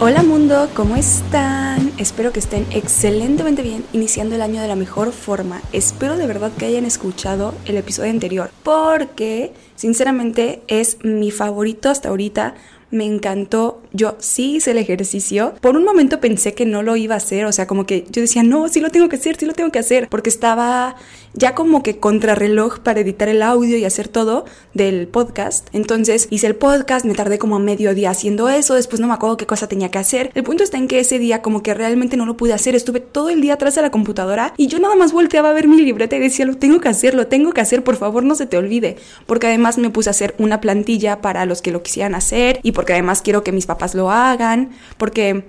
Hola mundo, ¿cómo están? Espero que estén excelentemente bien iniciando el año de la mejor forma. Espero de verdad que hayan escuchado el episodio anterior porque sinceramente es mi favorito hasta ahorita me encantó. Yo sí hice el ejercicio. Por un momento pensé que no lo iba a hacer, o sea, como que yo decía, no, sí lo tengo que hacer, sí lo tengo que hacer, porque estaba ya como que contrarreloj para editar el audio y hacer todo del podcast. Entonces hice el podcast, me tardé como medio día haciendo eso, después no me acuerdo qué cosa tenía que hacer. El punto está en que ese día como que realmente no lo pude hacer, estuve todo el día atrás de la computadora y yo nada más volteaba a ver mi libreta y decía, lo tengo que hacer, lo tengo que hacer, por favor no se te olvide, porque además me puse a hacer una plantilla para los que lo quisieran hacer y porque además quiero que mis papás lo hagan, porque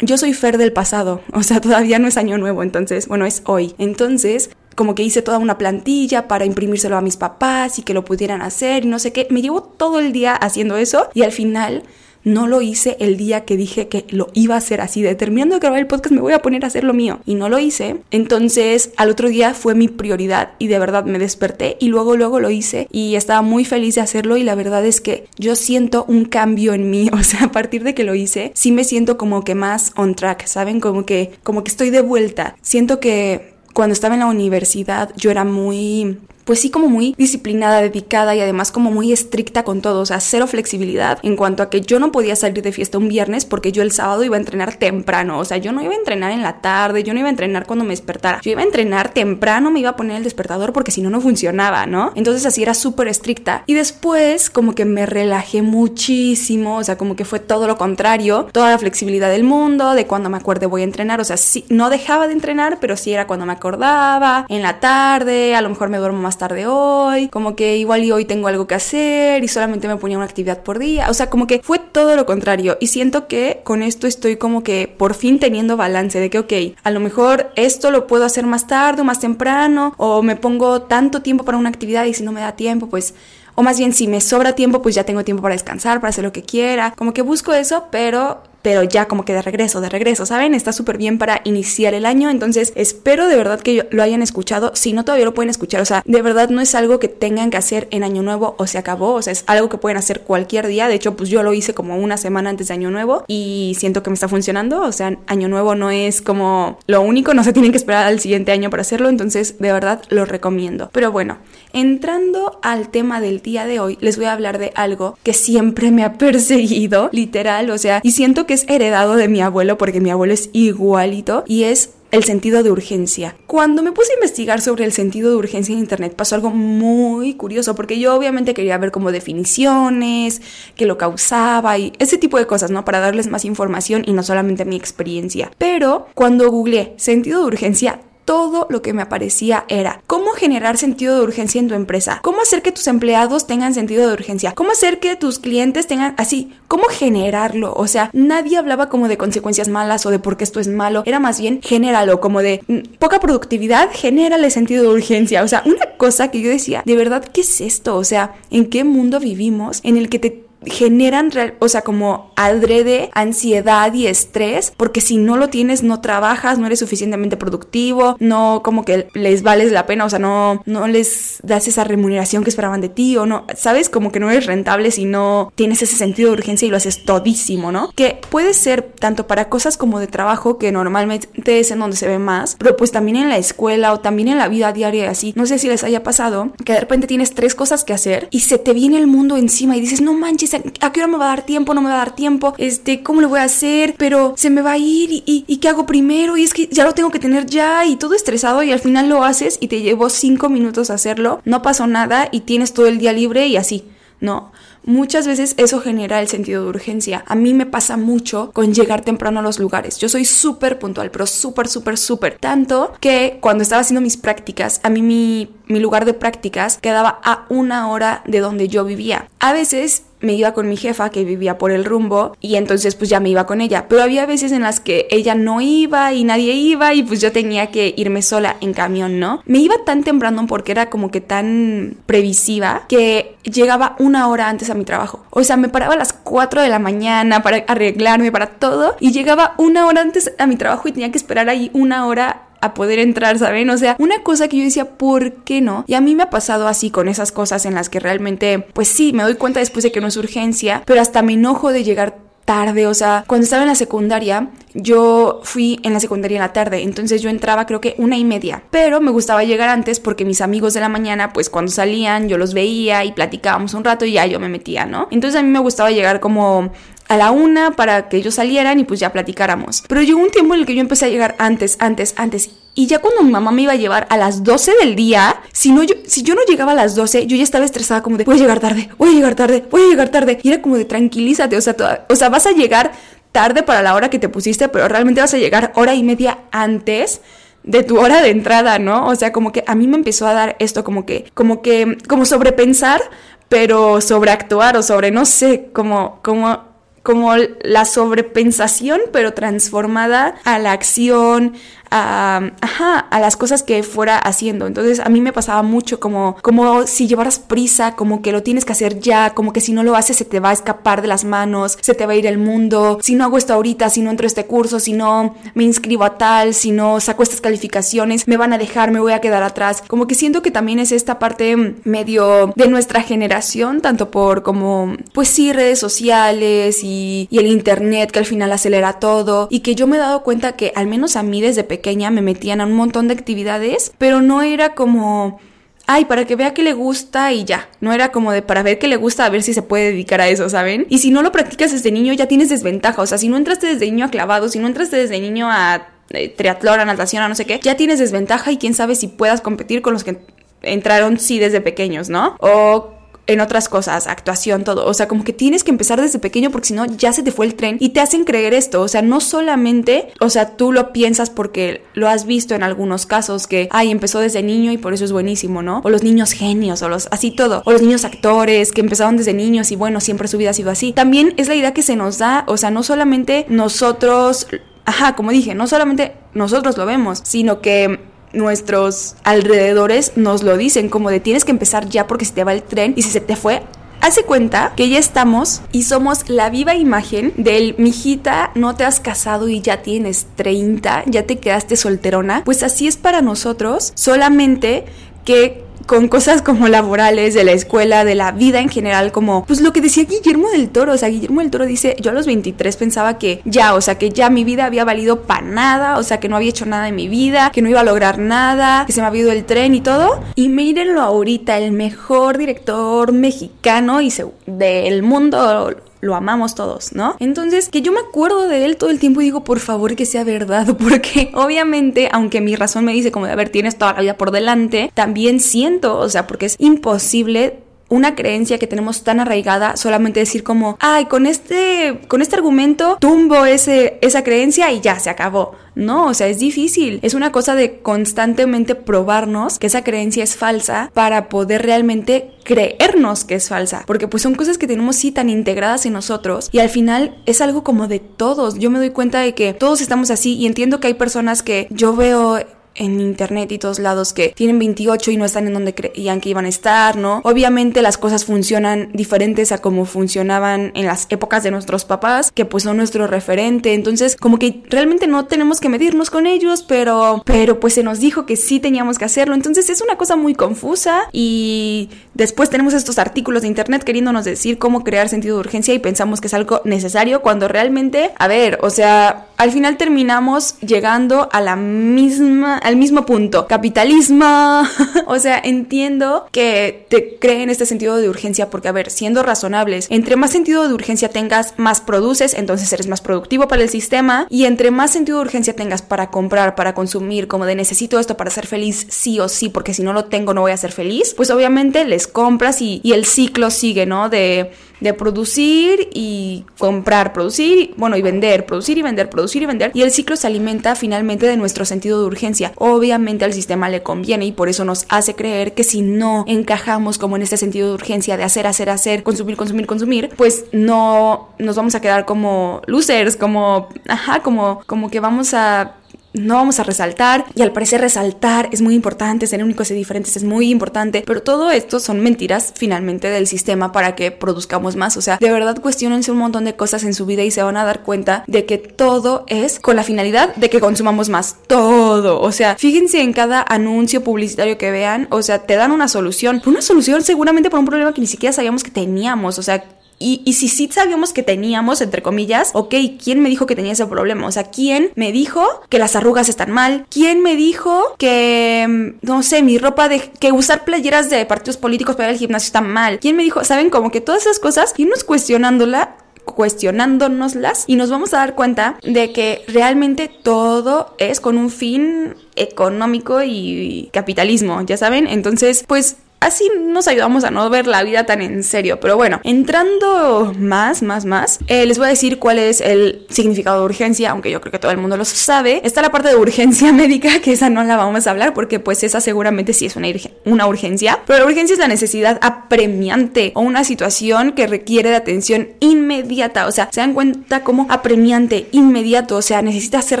yo soy Fer del pasado, o sea, todavía no es año nuevo, entonces, bueno, es hoy. Entonces, como que hice toda una plantilla para imprimírselo a mis papás y que lo pudieran hacer y no sé qué. Me llevo todo el día haciendo eso y al final no lo hice el día que dije que lo iba a hacer así. Determinando de grabar el podcast me voy a poner a hacer lo mío. Y no lo hice. Entonces al otro día fue mi prioridad y de verdad me desperté y luego luego lo hice y estaba muy feliz de hacerlo y la verdad es que yo siento un cambio en mí. O sea, a partir de que lo hice, sí me siento como que más on track, ¿saben? Como que, como que estoy de vuelta. Siento que cuando estaba en la universidad yo era muy pues sí como muy disciplinada, dedicada y además como muy estricta con todo, o sea, cero flexibilidad en cuanto a que yo no podía salir de fiesta un viernes porque yo el sábado iba a entrenar temprano, o sea, yo no iba a entrenar en la tarde, yo no iba a entrenar cuando me despertara, yo iba a entrenar temprano, me iba a poner el despertador porque si no, no funcionaba, ¿no? Entonces así era súper estricta. Y después como que me relajé muchísimo, o sea, como que fue todo lo contrario, toda la flexibilidad del mundo, de cuando me acuerde voy a entrenar, o sea, sí, no dejaba de entrenar, pero sí era cuando me acordaba, en la tarde, a lo mejor me duermo más tarde hoy, como que igual y hoy tengo algo que hacer y solamente me ponía una actividad por día, o sea, como que fue todo lo contrario y siento que con esto estoy como que por fin teniendo balance de que, ok, a lo mejor esto lo puedo hacer más tarde o más temprano o me pongo tanto tiempo para una actividad y si no me da tiempo, pues o más bien si me sobra tiempo, pues ya tengo tiempo para descansar, para hacer lo que quiera. Como que busco eso, pero pero ya como que de regreso, de regreso, ¿saben? Está súper bien para iniciar el año, entonces espero de verdad que lo hayan escuchado, si no todavía lo pueden escuchar, o sea, de verdad no es algo que tengan que hacer en año nuevo o se acabó, o sea, es algo que pueden hacer cualquier día, de hecho pues yo lo hice como una semana antes de año nuevo y siento que me está funcionando, o sea, año nuevo no es como lo único, no se tienen que esperar al siguiente año para hacerlo, entonces de verdad lo recomiendo. Pero bueno, entrando al tema del día de hoy, les voy a hablar de algo que siempre me ha perseguido, literal, o sea, y siento que heredado de mi abuelo porque mi abuelo es igualito y es el sentido de urgencia. Cuando me puse a investigar sobre el sentido de urgencia en internet pasó algo muy curioso porque yo obviamente quería ver como definiciones, qué lo causaba y ese tipo de cosas, ¿no? Para darles más información y no solamente mi experiencia. Pero cuando googleé sentido de urgencia todo lo que me aparecía era cómo generar sentido de urgencia en tu empresa, cómo hacer que tus empleados tengan sentido de urgencia, cómo hacer que tus clientes tengan así, cómo generarlo. O sea, nadie hablaba como de consecuencias malas o de por qué esto es malo, era más bien genéralo, como de mm, poca productividad, genérale sentido de urgencia. O sea, una cosa que yo decía, de verdad, ¿qué es esto? O sea, ¿en qué mundo vivimos en el que te generan, o sea, como adrede ansiedad y estrés, porque si no lo tienes, no trabajas, no eres suficientemente productivo, no como que les vales la pena, o sea, no, no les das esa remuneración que esperaban de ti, o no, sabes, como que no eres rentable si no tienes ese sentido de urgencia y lo haces todísimo, ¿no? Que puede ser tanto para cosas como de trabajo, que normalmente es en donde se ve más, pero pues también en la escuela o también en la vida diaria así. No sé si les haya pasado que de repente tienes tres cosas que hacer y se te viene el mundo encima y dices, no manches, ¿a qué hora me va a dar tiempo? ¿No me va a dar tiempo? Este, ¿cómo lo voy a hacer? Pero se me va a ir y, y, ¿qué hago primero? Y es que ya lo tengo que tener ya y todo estresado y al final lo haces y te llevó cinco minutos hacerlo, no pasó nada y tienes todo el día libre y así. No, muchas veces eso genera el sentido de urgencia. A mí me pasa mucho con llegar temprano a los lugares. Yo soy súper puntual, pero súper, súper, súper. Tanto que cuando estaba haciendo mis prácticas, a mí mi, mi lugar de prácticas quedaba a una hora de donde yo vivía. A veces me iba con mi jefa que vivía por el rumbo y entonces pues ya me iba con ella. Pero había veces en las que ella no iba y nadie iba y pues yo tenía que irme sola en camión, ¿no? Me iba tan temprano porque era como que tan previsiva que llegaba una hora antes a mi trabajo. O sea, me paraba a las 4 de la mañana para arreglarme, para todo y llegaba una hora antes a mi trabajo y tenía que esperar ahí una hora a poder entrar, ¿saben? O sea, una cosa que yo decía, ¿por qué no? Y a mí me ha pasado así con esas cosas en las que realmente, pues sí, me doy cuenta después de que no es urgencia, pero hasta me enojo de llegar tarde, o sea, cuando estaba en la secundaria, yo fui en la secundaria en la tarde, entonces yo entraba creo que una y media, pero me gustaba llegar antes porque mis amigos de la mañana, pues cuando salían yo los veía y platicábamos un rato y ya yo me metía, ¿no? Entonces a mí me gustaba llegar como a la una para que ellos salieran y pues ya platicáramos. Pero llegó un tiempo en el que yo empecé a llegar antes, antes, antes. Y ya cuando mi mamá me iba a llevar a las 12 del día, si, no, yo, si yo no llegaba a las 12, yo ya estaba estresada como de, voy a llegar tarde, voy a llegar tarde, voy a llegar tarde. Y era como de, tranquilízate, o sea, o sea, vas a llegar tarde para la hora que te pusiste, pero realmente vas a llegar hora y media antes de tu hora de entrada, ¿no? O sea, como que a mí me empezó a dar esto como que, como que, como sobrepensar, pero sobreactuar o sobre, no sé, como, como como la sobrepensación, pero transformada a la acción, a, ajá, a las cosas que fuera haciendo. Entonces a mí me pasaba mucho como, como si llevaras prisa, como que lo tienes que hacer ya, como que si no lo haces se te va a escapar de las manos, se te va a ir el mundo, si no hago esto ahorita, si no entro este curso, si no me inscribo a tal, si no saco estas calificaciones, me van a dejar, me voy a quedar atrás. Como que siento que también es esta parte medio de nuestra generación, tanto por como, pues sí, redes sociales y, y el internet que al final acelera todo y que yo me he dado cuenta que al menos a mí desde pequeño pequeña me metían a un montón de actividades, pero no era como ay, para que vea que le gusta y ya. No era como de para ver que le gusta, a ver si se puede dedicar a eso, ¿saben? Y si no lo practicas desde niño, ya tienes desventaja. O sea, si no entraste desde niño a clavado, si no entraste desde niño a eh, triatlón, a natación, a no sé qué, ya tienes desventaja y quién sabe si puedas competir con los que entraron sí desde pequeños, ¿no? O en otras cosas, actuación, todo. O sea, como que tienes que empezar desde pequeño porque si no ya se te fue el tren y te hacen creer esto. O sea, no solamente, o sea, tú lo piensas porque lo has visto en algunos casos que, ay, empezó desde niño y por eso es buenísimo, ¿no? O los niños genios, o los, así todo. O los niños actores que empezaron desde niños y bueno, siempre su vida ha sido así. También es la idea que se nos da, o sea, no solamente nosotros Ajá, como dije, no solamente nosotros lo vemos, sino que nuestros alrededores nos lo dicen, como de tienes que empezar ya porque se te va el tren y si se te fue, Hace cuenta que ya estamos y somos la viva imagen del mijita, no te has casado y ya tienes 30, ya te quedaste solterona. Pues así es para nosotros, solamente que con cosas como laborales, de la escuela, de la vida en general, como pues lo que decía Guillermo del Toro, o sea, Guillermo del Toro dice, yo a los 23 pensaba que ya, o sea, que ya mi vida había valido para nada, o sea, que no había hecho nada en mi vida, que no iba a lograr nada, que se me había ido el tren y todo. Y mírenlo ahorita, el mejor director mexicano y del mundo lo amamos todos, ¿no? Entonces, que yo me acuerdo de él todo el tiempo y digo, por favor que sea verdad, porque obviamente, aunque mi razón me dice como a ver, tienes toda la vida por delante, también siento, o sea, porque es imposible una creencia que tenemos tan arraigada, solamente decir como, ay, con este, con este argumento tumbo ese, esa creencia y ya se acabó. No, o sea, es difícil. Es una cosa de constantemente probarnos que esa creencia es falsa para poder realmente creernos que es falsa. Porque pues son cosas que tenemos sí tan integradas en nosotros y al final es algo como de todos. Yo me doy cuenta de que todos estamos así y entiendo que hay personas que yo veo en internet y todos lados que tienen 28 y no están en donde creían que iban a estar, ¿no? Obviamente las cosas funcionan diferentes a como funcionaban en las épocas de nuestros papás, que pues son nuestro referente, entonces como que realmente no tenemos que medirnos con ellos, pero pero pues se nos dijo que sí teníamos que hacerlo, entonces es una cosa muy confusa y después tenemos estos artículos de internet queriéndonos decir cómo crear sentido de urgencia y pensamos que es algo necesario cuando realmente, a ver, o sea, al final terminamos llegando a la misma al mismo punto. Capitalismo. o sea, entiendo que te creen este sentido de urgencia porque, a ver, siendo razonables, entre más sentido de urgencia tengas, más produces, entonces eres más productivo para el sistema y entre más sentido de urgencia tengas para comprar, para consumir, como de necesito esto para ser feliz sí o sí, porque si no lo tengo no voy a ser feliz, pues obviamente les compras y, el ciclo sigue, ¿no? De de producir y comprar, producir, bueno, y vender, producir y vender, producir y vender. Y el ciclo se alimenta finalmente de nuestro sentido de urgencia. Obviamente al sistema le conviene y por eso nos hace creer que si no encajamos como en este sentido de urgencia de hacer, hacer, hacer, consumir, consumir, consumir, pues no nos vamos a quedar como losers, como, ajá, como, como que vamos a no vamos a resaltar y al parecer resaltar es muy importante, ser únicos y diferentes es muy importante, pero todo esto son mentiras finalmente del sistema para que produzcamos más, o sea, de verdad cuestionense un montón de cosas en su vida y se van a dar cuenta de que todo es con la finalidad de que consumamos más, todo, o sea, fíjense en cada anuncio publicitario que vean, o sea, te dan una solución, una solución seguramente por un problema que ni siquiera sabíamos que teníamos, o sea, Y, y, si sí sabíamos que teníamos, entre comillas, ok, ¿quién me dijo que tenía ese problema? O sea, ¿quién me dijo que las arrugas están mal? ¿Quién me dijo que, mm, no sé, mi ropa de, que usar playeras de partidos políticos para ir al gimnasio está mal? ¿Quién me dijo, saben, como que todas esas cosas, irnos cuestionándola cuestionándonoslas y nos vamos a dar cuenta de que realmente todo es con un fin económico y capitalismo, ya saben. Entonces, pues Así nos ayudamos a no ver la vida tan en serio. Pero bueno, entrando más, más, más, eh, les voy a decir cuál es el significado de urgencia, aunque yo creo que todo el mundo lo sabe. Está la parte de urgencia médica, que esa no la vamos a hablar porque pues esa seguramente sí es una, una urgencia. Pero la urgencia es la necesidad apremiante o una situación que requiere de atención inmediata. O sea, se dan cuenta como apremiante, inmediato. O sea, necesita ser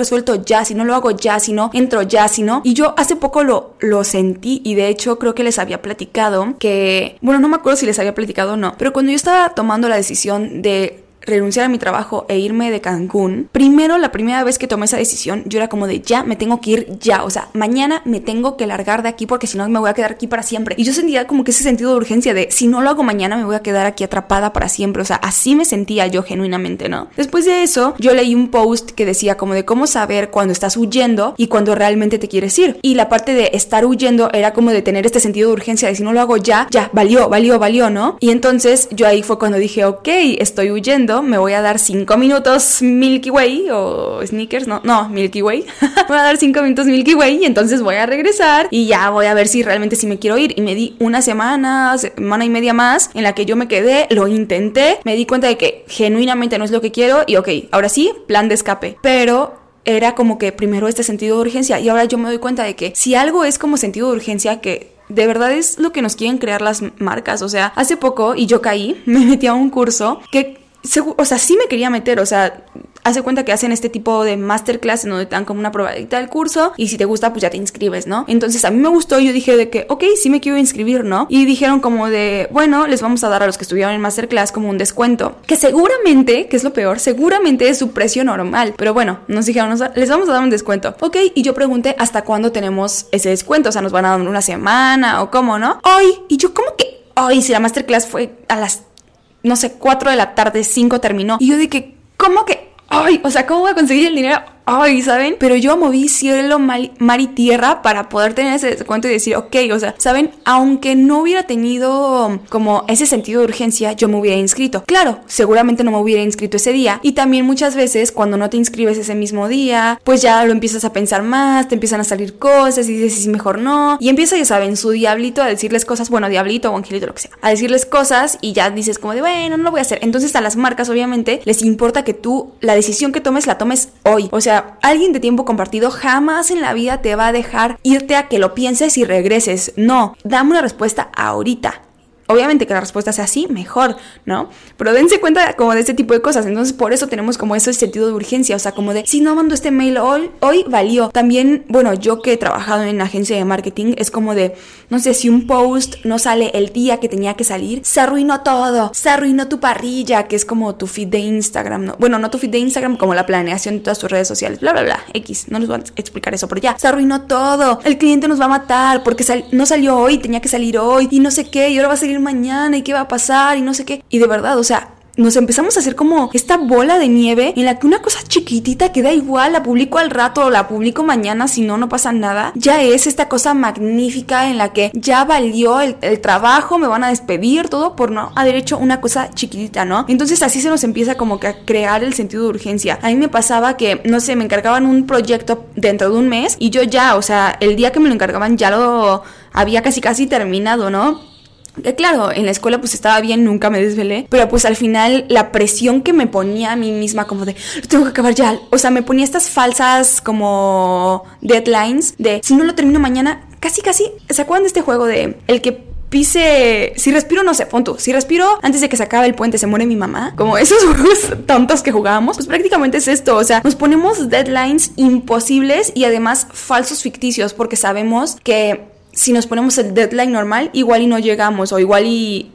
resuelto ya. Si no lo hago ya, si no entro ya, si no. Y yo hace poco lo, lo sentí y de hecho creo que les había platicado que, bueno, no me acuerdo si les había platicado o no, pero cuando yo estaba tomando la decisión de renunciar a mi trabajo e irme de Cancún, primero la primera vez que tomé esa decisión, yo era como de ya me tengo que ir ya, o sea, mañana me tengo que largar de aquí porque si no me voy a quedar aquí para siempre. Y yo sentía como que ese sentido de urgencia de si no lo hago mañana me voy a quedar aquí atrapada para siempre, o sea, así me sentía yo genuinamente, ¿no? Después de eso, yo leí un post que decía como de cómo saber cuando estás huyendo y cuando realmente te quieres ir. Y la parte de estar huyendo era como de tener este sentido de urgencia de si no lo hago ya, ya, valió, valió, valió, ¿no? Y entonces yo ahí fue cuando dije, ok, estoy huyendo me voy a dar 5 minutos Milky Way o Sneakers, no, no, Milky Way. voy a dar 5 minutos Milky Way y entonces voy a regresar y ya voy a ver si realmente sí me quiero ir. Y me di una semana, semana y media más en la que yo me quedé, lo intenté, me di cuenta de que genuinamente no es lo que quiero y ok, ahora sí, plan de escape. Pero era como que primero este sentido de urgencia y ahora yo me doy cuenta de que si algo es como sentido de urgencia que de verdad es lo que nos quieren crear las marcas. O sea, hace poco, y yo caí, me metí a un curso que o sea, sí me quería meter, o sea, hace cuenta que hacen este tipo de masterclass en donde dan como una probadita del curso y si te gusta pues ya te inscribes, ¿no? Entonces a mí me gustó yo dije de que, ok, sí me quiero inscribir, ¿no? Y dijeron como de, bueno, les vamos a dar a los que estuvieron en masterclass como un descuento, que seguramente, que es lo peor, seguramente es su precio normal, pero bueno, nos dijeron, les vamos a dar un descuento, ok, y yo pregunté hasta cuándo tenemos ese descuento, o sea, nos van a dar una semana o cómo, ¿no? Hoy, y yo como que hoy, si la masterclass fue a las no sé, 4 de la tarde, 5 terminó. Y yo dije, ¿cómo que? Ay, o sea, ¿cómo voy a conseguir el dinero ay, ¿saben? Pero yo moví cielo, mar y tierra para poder tener ese descuento y decir, ok, o sea, ¿saben? Aunque no hubiera tenido como ese sentido de urgencia, yo me hubiera inscrito. Claro, seguramente no me hubiera inscrito ese día. Y también muchas veces cuando no te inscribes ese mismo día, pues ya lo empiezas a pensar más, te empiezan a salir cosas y dices, sí, mejor no. Y empieza, ya saben, su diablito a decirles cosas, bueno, diablito o angelito, lo que sea, a decirles cosas y ya dices como de, bueno, no lo voy a hacer. Entonces a las marcas obviamente les importa que tú la decisión que tomes la tomes hoy. O sea, alguien de tiempo compartido jamás en la vida te va a dejar irte a que lo pienses y regreses. No, dame una respuesta ahorita. Obviamente que la respuesta sea sí, mejor, ¿no? Pero dense cuenta como de este tipo de cosas. Entonces, por eso tenemos como ese sentido de urgencia. O sea, como de, si no mando este mail hoy, hoy valió. También, bueno, yo que he trabajado en agencia de marketing, es como de, no sé, si un post no sale el día que tenía que salir, se arruinó todo. Se arruinó tu parrilla, que es como tu feed de Instagram, ¿no? Bueno, no tu feed de Instagram, como la planeación de todas tus redes sociales, bla, bla, bla. X, no nos voy a explicar eso, pero ya, se arruinó todo. El cliente nos va a matar porque no salió hoy, tenía que salir hoy y no sé qué, y ahora va a salir mañana y qué va a pasar y no sé qué. Y de verdad, o sea, nos empezamos a hacer como esta bola de nieve en la que una cosa chiquitita que da igual, la publico al rato o la publico mañana, si no, no pasa nada, ya es esta cosa magnífica en la que ya valió el, trabajo, me van a despedir, todo por no haber hecho una cosa chiquitita, ¿no? Entonces así se nos empieza como que a crear el sentido de urgencia. A mí me pasaba que, no sé, me encargaban un proyecto dentro de un mes y yo ya, o sea, el día que me lo encargaban ya lo había casi casi terminado, ¿no? Claro, en la escuela pues estaba bien, nunca me desvelé, pero pues al final la presión que me ponía a mí misma como de, lo tengo que acabar ya, o sea, me ponía estas falsas como deadlines de, si no lo termino mañana, casi casi, ¿se acuerdan de este juego de el que pise. Si respiro, no sé, punto. Si respiro antes de que se acabe el puente, se muere mi mamá. Como esos juegos tontos que jugábamos. Pues prácticamente es esto. O sea, nos ponemos deadlines imposibles y además falsos ficticios porque sabemos que si nos ponemos el deadline normal, igual y no llegamos o igual y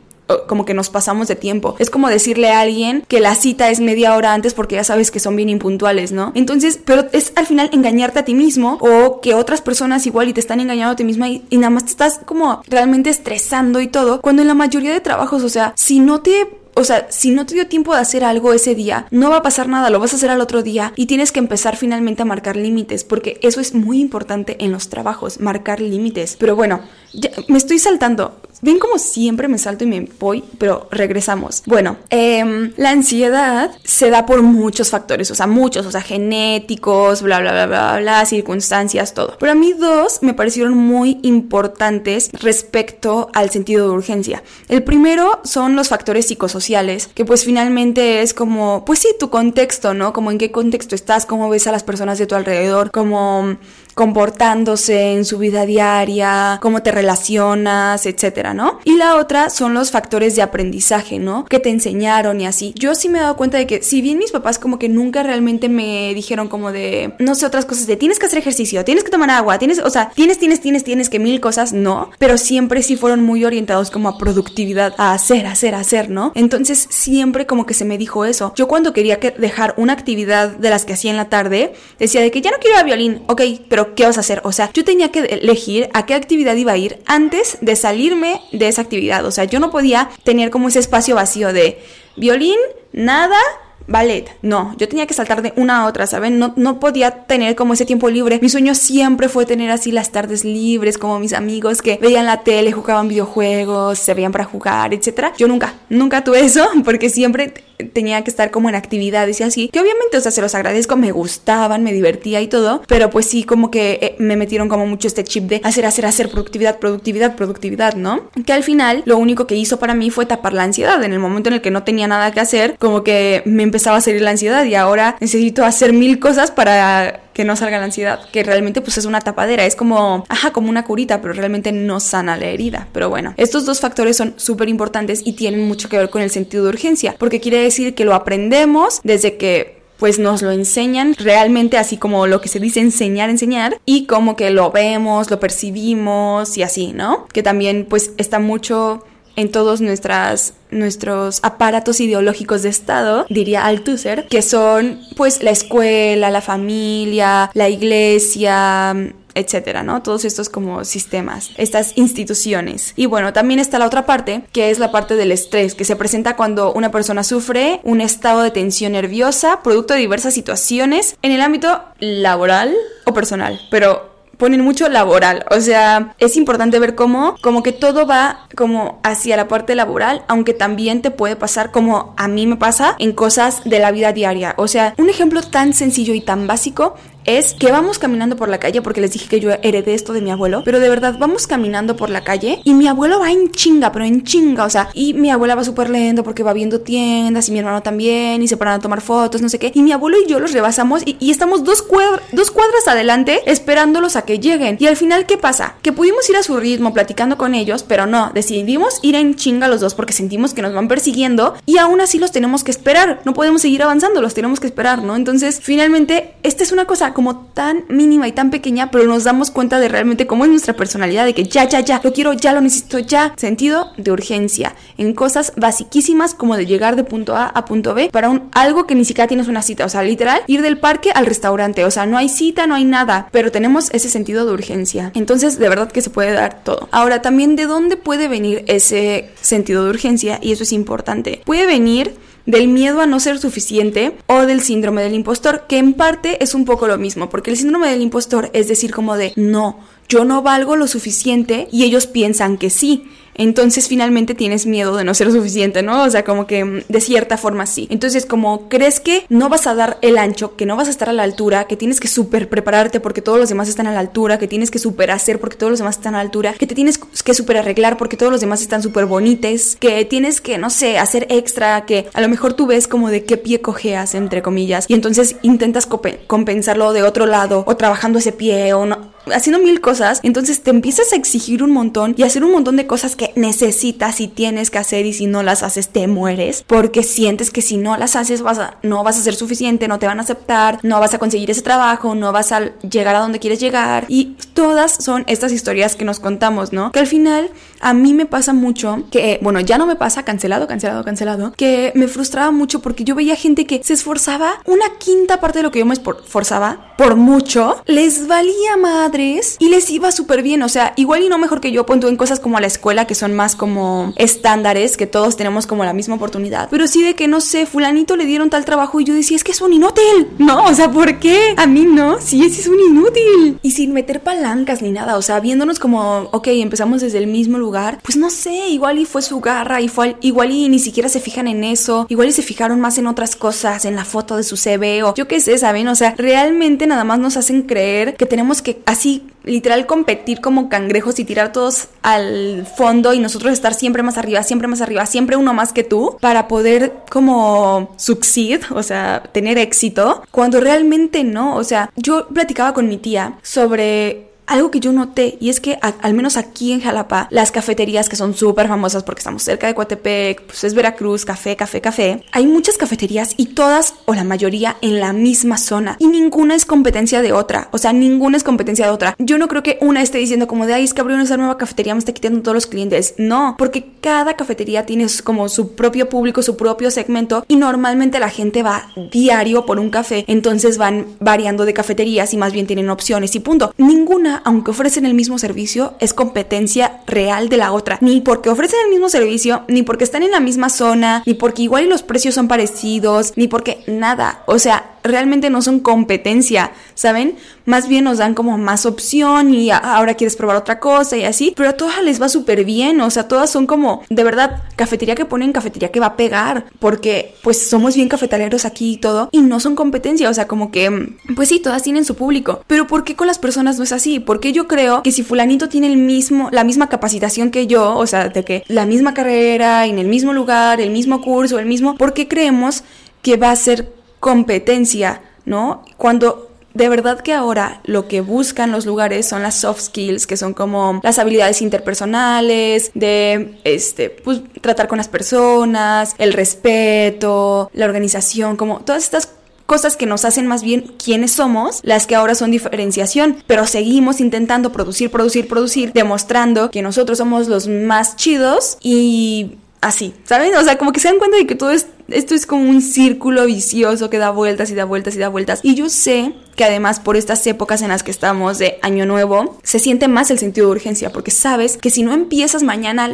como que nos pasamos de tiempo. Es como decirle a alguien que la cita es media hora antes porque ya sabes que son bien impuntuales, ¿no? Entonces, pero es al final engañarte a ti mismo o que otras personas igual y te están engañando a ti misma y, nada más te estás como realmente estresando y todo, cuando en la mayoría de trabajos, o sea, si no te o sea, si no te dio tiempo de hacer algo ese día, no va a pasar nada, lo vas a hacer al otro día y tienes que empezar finalmente a marcar límites, porque eso es muy importante en los trabajos, marcar límites. Pero bueno, ya, me estoy saltando. Ven como siempre me salto y me voy, pero regresamos. Bueno, eh, la ansiedad se da por muchos factores, o sea, muchos, o sea, genéticos, bla, bla, bla, bla, bla, circunstancias, todo. Pero a mí dos me parecieron muy importantes respecto al sentido de urgencia. El primero son los factores psicosociales, que pues finalmente es como, pues sí, tu contexto, ¿no? Como en qué contexto estás, cómo ves a las personas de tu alrededor, cómo comportándose en su vida diaria, cómo te relacionas, etcétera, ¿no? Y la otra son los factores de aprendizaje, ¿no? Que te enseñaron y así. Yo sí me he dado cuenta de que si bien mis papás como que nunca realmente me dijeron como de, no sé, otras cosas de tienes que hacer ejercicio, tienes que tomar agua, tienes, o sea, tienes, tienes, tienes, tienes que mil cosas, no, pero siempre sí fueron muy orientados como a productividad, a hacer, hacer, hacer, ¿no? Entonces siempre como que se me dijo eso. Yo cuando quería que dejar una actividad de las que hacía en la tarde, decía de que ya no quiero ir a violín, ok, pero ¿qué vas a hacer? O sea, yo tenía que elegir a qué actividad iba a ir antes de salirme de esa actividad. O sea, yo no podía tener como ese espacio vacío de violín, nada, ballet. No, yo tenía que saltar de una a otra, ¿saben? No, no podía tener como ese tiempo libre. Mi sueño siempre fue tener así las tardes libres, como mis amigos que veían la tele, jugaban videojuegos, se veían para jugar, etc. Yo nunca, nunca tuve eso, porque siempre tenía que estar como en actividades y así, que obviamente, o sea, se los agradezco, me gustaban, me divertía y todo, pero pues sí, como que eh, me metieron como mucho este chip de hacer, hacer, hacer, productividad, productividad, productividad, ¿no? Que al final lo único que hizo para mí fue tapar la ansiedad. En el momento en el que no tenía nada que hacer, como que me empezaba a salir la ansiedad y ahora necesito hacer mil cosas para que no salga la ansiedad, que realmente pues es una tapadera, es como, ajá, como una curita, pero realmente no sana la herida. Pero bueno, estos dos factores son súper importantes y tienen mucho que ver con el sentido de urgencia, porque quiere decir que lo aprendemos desde que pues nos lo enseñan realmente así como lo que se dice enseñar, enseñar y como que lo vemos, lo percibimos y así, ¿no? Que también pues está mucho en todos nuestras, nuestros aparatos ideológicos de Estado, diría Althusser, que son pues la escuela, la familia, la iglesia, etcétera, ¿no? Todos estos como sistemas, estas instituciones. Y bueno, también está la otra parte, que es la parte del estrés, que se presenta cuando una persona sufre un estado de tensión nerviosa, producto de diversas situaciones en el ámbito laboral o personal. Pero ponen mucho laboral. O sea, es importante ver cómo, como que todo va como hacia la parte laboral, aunque también te puede pasar como a mí me pasa en cosas de la vida diaria. O sea, un ejemplo tan sencillo y tan básico es que vamos caminando por la calle, porque les dije que yo heredé esto de mi abuelo, pero de verdad vamos caminando por la calle y mi abuelo va en chinga, pero en chinga, o sea, y mi abuela va súper lento porque va viendo tiendas y mi hermano también y se paran a tomar fotos, no sé qué, y mi abuelo y yo los rebasamos y, estamos dos, dos cuadras adelante esperándolos a que lleguen. Y al final, ¿qué pasa? Que pudimos ir a su ritmo platicando con ellos, pero no, decidimos ir en chinga los dos porque sentimos que nos van persiguiendo y aún así los tenemos que esperar, no podemos seguir avanzando, los tenemos que esperar, ¿no? Entonces, finalmente, esta es una cosa como tan mínima y tan pequeña, pero nos damos cuenta de realmente cómo es nuestra personalidad, de que ya, ya, ya, lo quiero, ya lo necesito, ya. Sentido de urgencia en cosas basiquísimas como de llegar de punto A a punto B para un, algo que ni siquiera tienes una cita, o sea, literal, ir del parque al restaurante, o sea, no hay cita, no hay nada, pero tenemos ese sentido de urgencia. Entonces, de verdad que se puede dar todo. Ahora, también de dónde puede venir ese sentido de urgencia, y eso es importante. Puede venir del miedo a no ser suficiente o del síndrome del impostor, que en parte es un poco lo mismo, porque el síndrome del impostor es decir como de no, yo no valgo lo suficiente y ellos piensan que sí entonces finalmente tienes miedo de no ser suficiente, ¿no? O sea, como que mm, de cierta forma sí. Entonces, como crees que no vas a dar el ancho, que no vas a estar a la altura, que tienes que súper prepararte porque todos los demás están a la altura, que tienes que súper hacer porque todos los demás están a la altura, que te tienes que súper arreglar porque todos los demás están súper bonites, que tienes que, no sé, hacer extra, que a lo mejor tú ves como de qué pie cojeas, entre comillas, y entonces intentas compensarlo de otro lado, o trabajando ese pie, o no, haciendo mil cosas, entonces te empiezas a exigir un montón y hacer un montón de cosas que necesitas y tienes que hacer y si no las haces te mueres porque sientes que si no las haces vas no vas a ser suficiente, no te van a aceptar, no vas a conseguir ese trabajo, no vas a llegar a donde quieres llegar y todas son estas historias que nos contamos, ¿no? Que al final a mí me pasa mucho que, bueno, ya no me pasa, cancelado, cancelado, cancelado, que me frustraba mucho porque yo veía gente que se esforzaba una quinta parte de lo que yo me esforzaba por mucho, les valía madres y les iba súper bien, o sea, igual y no mejor que yo, punto en cosas como la escuela que son más como estándares, que todos tenemos como la misma oportunidad, pero sí de que, no sé, fulanito le dieron tal trabajo y yo decía, es que es un inútil, no, o sea, ¿por qué? A mí no, sí, ese es un inútil. Y sin meter palancas ni nada, o sea, viéndonos como, ok, empezamos desde el mismo lugar, pues no sé, igual y fue su garra, y fue, igual y ni siquiera se fijan en eso, igual y se fijaron más en otras cosas, en la foto de su CV o yo qué sé, ¿saben? O sea, realmente nada más nos hacen creer que tenemos que así literal competir como cangrejos y tirar todos al fondo y nosotros estar siempre más arriba, siempre más arriba, siempre uno más que tú para poder como succeed, o sea, tener éxito, cuando realmente no, o sea, yo platicaba con mi tía sobre algo que yo noté, y es que al menos aquí en Jalapa, las cafeterías que son súper famosas porque estamos cerca de Coatepec, pues es Veracruz, café, café, café, hay muchas cafeterías y todas o la mayoría en la misma zona y ninguna es competencia de otra, o sea, ninguna es competencia de otra. Yo no creo que una esté diciendo como de, ay, es que abrió esa nueva cafetería, me está quitando todos los clientes. No, porque cada cafetería tiene como su propio público, su propio segmento y normalmente la gente va diario por un café, entonces van variando de cafeterías y más bien tienen opciones y punto. Ninguna aunque ofrecen el mismo servicio, es competencia real de la otra. Ni porque ofrecen el mismo servicio, ni porque están en la misma zona, ni porque igual los precios son parecidos, ni porque nada. O sea, realmente no son competencia, ¿saben? Más bien nos dan como más opción y ahora quieres probar otra cosa y así, pero a todas les va súper bien, o sea, todas son como, de verdad, cafetería que ponen, cafetería que va a pegar, porque pues somos bien cafetaleros aquí y todo, y no son competencia, o sea, como que, pues sí, todas tienen su público, pero ¿por qué con las personas no es así? Porque yo creo que si fulanito tiene el mismo, la misma capacitación que yo, o sea, de que la misma carrera, en el mismo lugar, el mismo curso, el mismo, ¿por qué creemos que va a ser competencia, ¿no? Cuando de verdad que ahora lo que buscan los lugares son las soft skills, que son como las habilidades interpersonales, de este, pues tratar con las personas, el respeto, la organización, como todas estas cosas que nos hacen más bien quiénes somos, las que ahora son diferenciación, pero seguimos intentando producir, producir, producir, demostrando que nosotros somos los más chidos y así, ¿saben? O sea, como que se dan cuenta de que todo es, esto es como un círculo vicioso que da vueltas y da vueltas y da vueltas. Y yo sé que además por estas épocas en las que estamos de año nuevo, se siente más el sentido de urgencia, porque sabes que si no empiezas mañana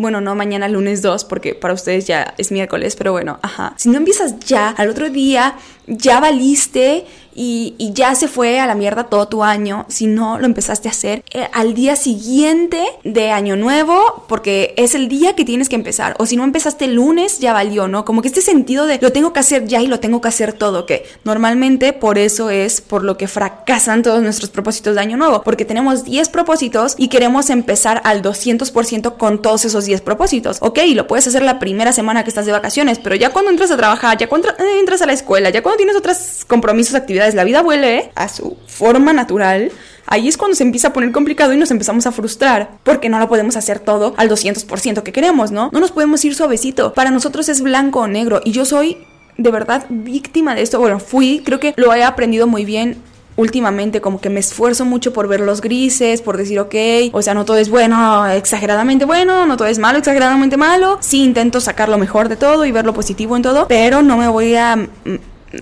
bueno, no mañana lunes 2, porque para ustedes ya es miércoles, pero bueno, ajá. Si no empiezas ya, al otro día, ya valiste y, ya se fue a la mierda todo tu año si no lo empezaste a hacer eh, al día siguiente de año nuevo porque es el día que tienes que empezar o si no empezaste el lunes ya valió, ¿no? Como que este sentido de lo tengo que hacer ya y lo tengo que hacer todo, que normalmente por eso es por lo que fracasan todos nuestros propósitos de año nuevo, porque tenemos 10 propósitos y queremos empezar al 200% con todos esos 10 propósitos. Ok, lo puedes hacer la primera semana que estás de vacaciones, pero ya cuando entras a trabajar, ya cuando entras a la escuela, ya cuando tienes otros compromisos, actividades, la vida vuelve a su forma natural, ahí es cuando se empieza a poner complicado y nos empezamos a frustrar porque no lo podemos hacer todo al 200% que queremos, ¿no? No nos podemos ir suavecito. Para nosotros es blanco o negro y yo soy de verdad víctima de esto. Bueno, fui, creo que lo he aprendido muy bien últimamente como que me esfuerzo mucho por ver los grises, por decir, ok, o sea, no todo es bueno, exageradamente bueno, no todo es malo, exageradamente malo. Sí intento sacar lo mejor de todo y ver lo positivo en todo, pero no me voy a mm,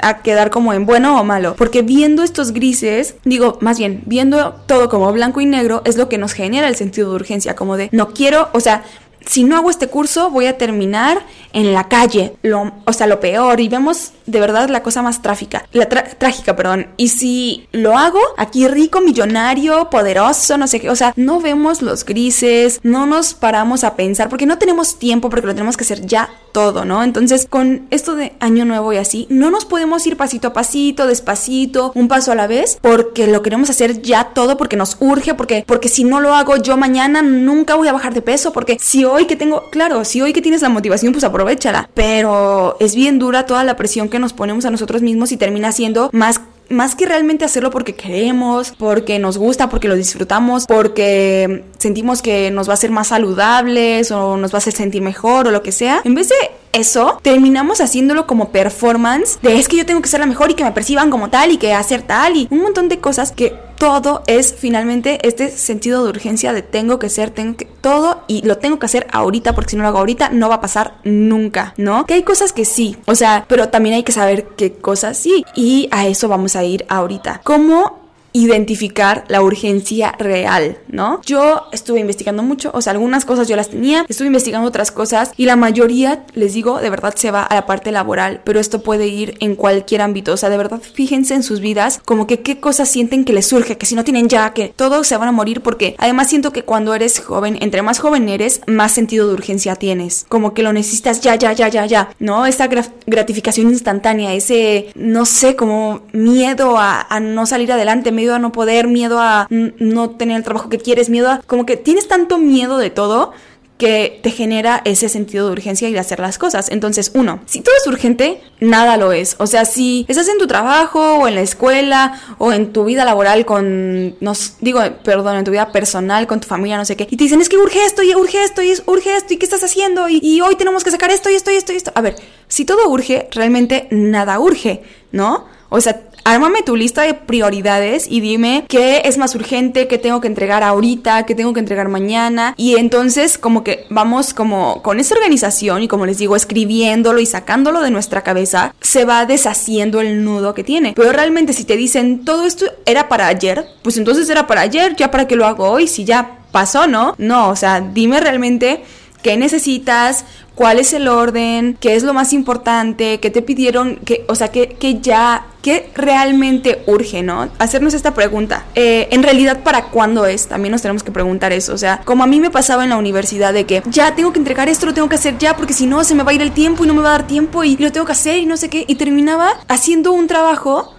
a quedar como en bueno o malo. Porque viendo estos grises, digo, más bien, viendo todo como blanco y negro, es lo que nos genera el sentido de urgencia, como de no quiero, o sea, si no hago este curso voy a terminar en la calle, lo, o sea, lo peor, y vemos de verdad la cosa más trágica, la trágica, perdón, y si lo hago, aquí rico, millonario, poderoso, no sé qué, o sea, no vemos los grises, no nos paramos a pensar, porque no tenemos tiempo, porque lo tenemos que hacer ya todo, ¿no? Entonces, con esto de año nuevo y así, no nos podemos ir pasito a pasito, despacito, un paso a la vez, porque lo queremos hacer ya todo, porque nos urge, porque, porque si no lo hago yo mañana, nunca voy a bajar de peso, porque si hoy que tengo, claro, si hoy que tienes la motivación, pues aprovechala. Pero es bien dura toda la presión que nos ponemos a nosotros mismos y termina siendo más más que realmente hacerlo porque queremos, porque nos gusta, porque lo disfrutamos, porque sentimos que nos va a hacer más saludables o nos va a hacer sentir mejor o lo que sea, en vez de eso, terminamos haciéndolo como performance de es que yo tengo que ser la mejor y que me perciban como tal y que hacer tal y un montón de cosas que todo es finalmente este sentido de urgencia de tengo que ser, tengo que todo y lo tengo que hacer ahorita porque si no lo hago ahorita no va a pasar nunca, ¿no? Que hay cosas que sí, o sea, pero también hay que saber qué cosas sí y a eso vamos a ir ahorita. ¿Cómo identificar la urgencia real, ¿no? Yo estuve investigando mucho, o sea, algunas cosas yo las tenía, estuve investigando otras cosas y la mayoría, les digo, de verdad se va a la parte laboral, pero esto puede ir en cualquier ámbito, o sea, de verdad fíjense en sus vidas como que qué cosas sienten que les surge, que si no tienen ya, que todos se van a morir porque además siento que cuando eres joven, entre más joven eres, más sentido de urgencia tienes, como que lo necesitas ya, ya, ya, ya, ya, ¿no? Esa gratificación instantánea, ese, no sé, como miedo a, a no salir adelante, miedo a no poder, miedo a no tener el trabajo que quieres, miedo a... Como que tienes tanto miedo de todo que te genera ese sentido de urgencia y de hacer las cosas. Entonces, uno, si todo es urgente, nada lo es. O sea, si estás en tu trabajo o en la escuela o en tu vida laboral con, no digo, perdón, en tu vida personal con tu familia, no sé qué, y te dicen, es que urge esto y urge esto y urge esto y qué estás haciendo y, y hoy tenemos que sacar esto y esto y esto y esto. A ver, si todo urge, realmente nada urge, ¿no? O sea, ármame tu lista de prioridades y dime qué es más urgente, qué tengo que entregar ahorita, qué tengo que entregar mañana. Y entonces como que vamos como con esa organización y como les digo, escribiéndolo y sacándolo de nuestra cabeza, se va deshaciendo el nudo que tiene. Pero realmente si te dicen todo esto era para ayer, pues entonces era para ayer, ya para qué lo hago hoy, si ya pasó, ¿no? No, o sea, dime realmente qué necesitas, cuál es el orden, qué es lo más importante, qué te pidieron, que, o sea, que, ya, qué realmente urge, ¿no? Hacernos esta pregunta. Eh, en realidad, ¿para cuándo es? También nos tenemos que preguntar eso. O sea, como a mí me pasaba en la universidad de que ya tengo que entregar esto, lo tengo que hacer ya, porque si no se me va a ir el tiempo y no me va a dar tiempo y lo tengo que hacer y no sé qué. Y terminaba haciendo un trabajo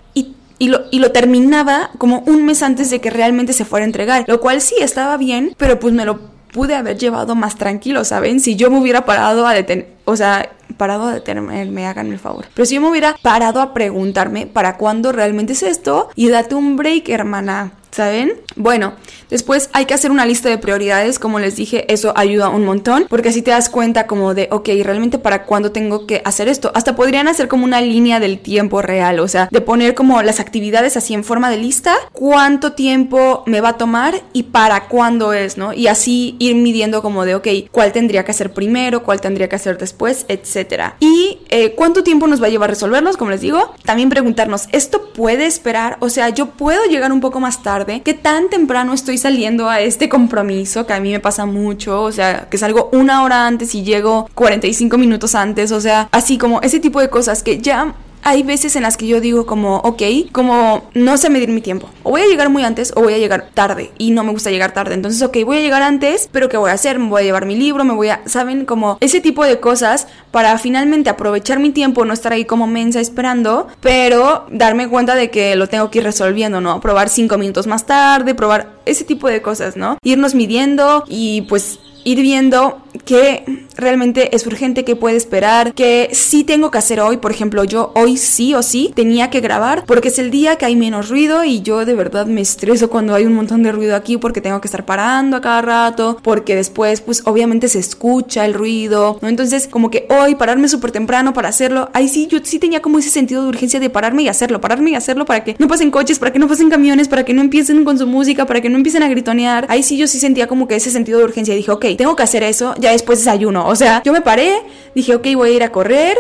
y lo, y lo, terminaba como un mes antes de que realmente se fuera a entregar. Lo cual sí estaba bien, pero pues me lo pude haber llevado más tranquilo, ¿saben? Si yo me hubiera parado a detener, o sea, parado a detenerme, hagan el favor. Pero si yo me hubiera parado a preguntarme para cuándo realmente es esto y date un break, hermana. ¿Saben? Bueno, después hay que hacer una lista de prioridades, como les dije, eso ayuda un montón, porque así te das cuenta como de, ok, realmente para cuándo tengo que hacer esto. Hasta podrían hacer como una línea del tiempo real, o sea, de poner como las actividades así en forma de lista, cuánto tiempo me va a tomar y para cuándo es, ¿no? Y así ir midiendo como de, ok, cuál tendría que hacer primero, cuál tendría que hacer después, etcétera. Y eh, cuánto tiempo nos va a llevar resolverlos, como les digo. También preguntarnos, ¿esto puede esperar? O sea, yo puedo llegar un poco más tarde que tan temprano estoy saliendo a este compromiso, que a mí me pasa mucho, o sea, que salgo una hora antes y llego 45 minutos antes, o sea, así como ese tipo de cosas que ya hay veces en las que yo digo como, ok, como no sé medir mi tiempo. O voy a llegar muy antes o voy a llegar tarde. Y no me gusta llegar tarde. Entonces, ok, voy a llegar antes, pero ¿qué voy a hacer? Me voy a llevar mi libro, me voy a, ¿saben? Como ese tipo de cosas para finalmente aprovechar mi tiempo, no estar ahí como mensa esperando, pero darme cuenta de que lo tengo que ir resolviendo, ¿no? Probar cinco minutos más tarde, probar ese tipo de cosas, ¿no? Irnos midiendo y pues ir viendo qué realmente es urgente, qué puede esperar, qué sí tengo que hacer hoy. Por ejemplo, yo hoy sí o sí tenía que grabar porque es el día que hay menos ruido y yo de verdad me estreso cuando hay un montón de ruido aquí porque tengo que estar parando a cada rato, porque después pues obviamente se escucha el ruido, ¿no? Entonces como que hoy pararme súper temprano para hacerlo, ahí sí yo sí tenía como ese sentido de urgencia de pararme y hacerlo, pararme y hacerlo para que no pasen coches, para que no pasen camiones, para que no empiecen con su música, para que no empiecen a gritonear. Ahí sí yo sí sentía como que ese sentido de urgencia y dije, ok, tengo que hacer eso, ya después desayuno. O sea, yo me paré, dije, ok, voy a ir a correr,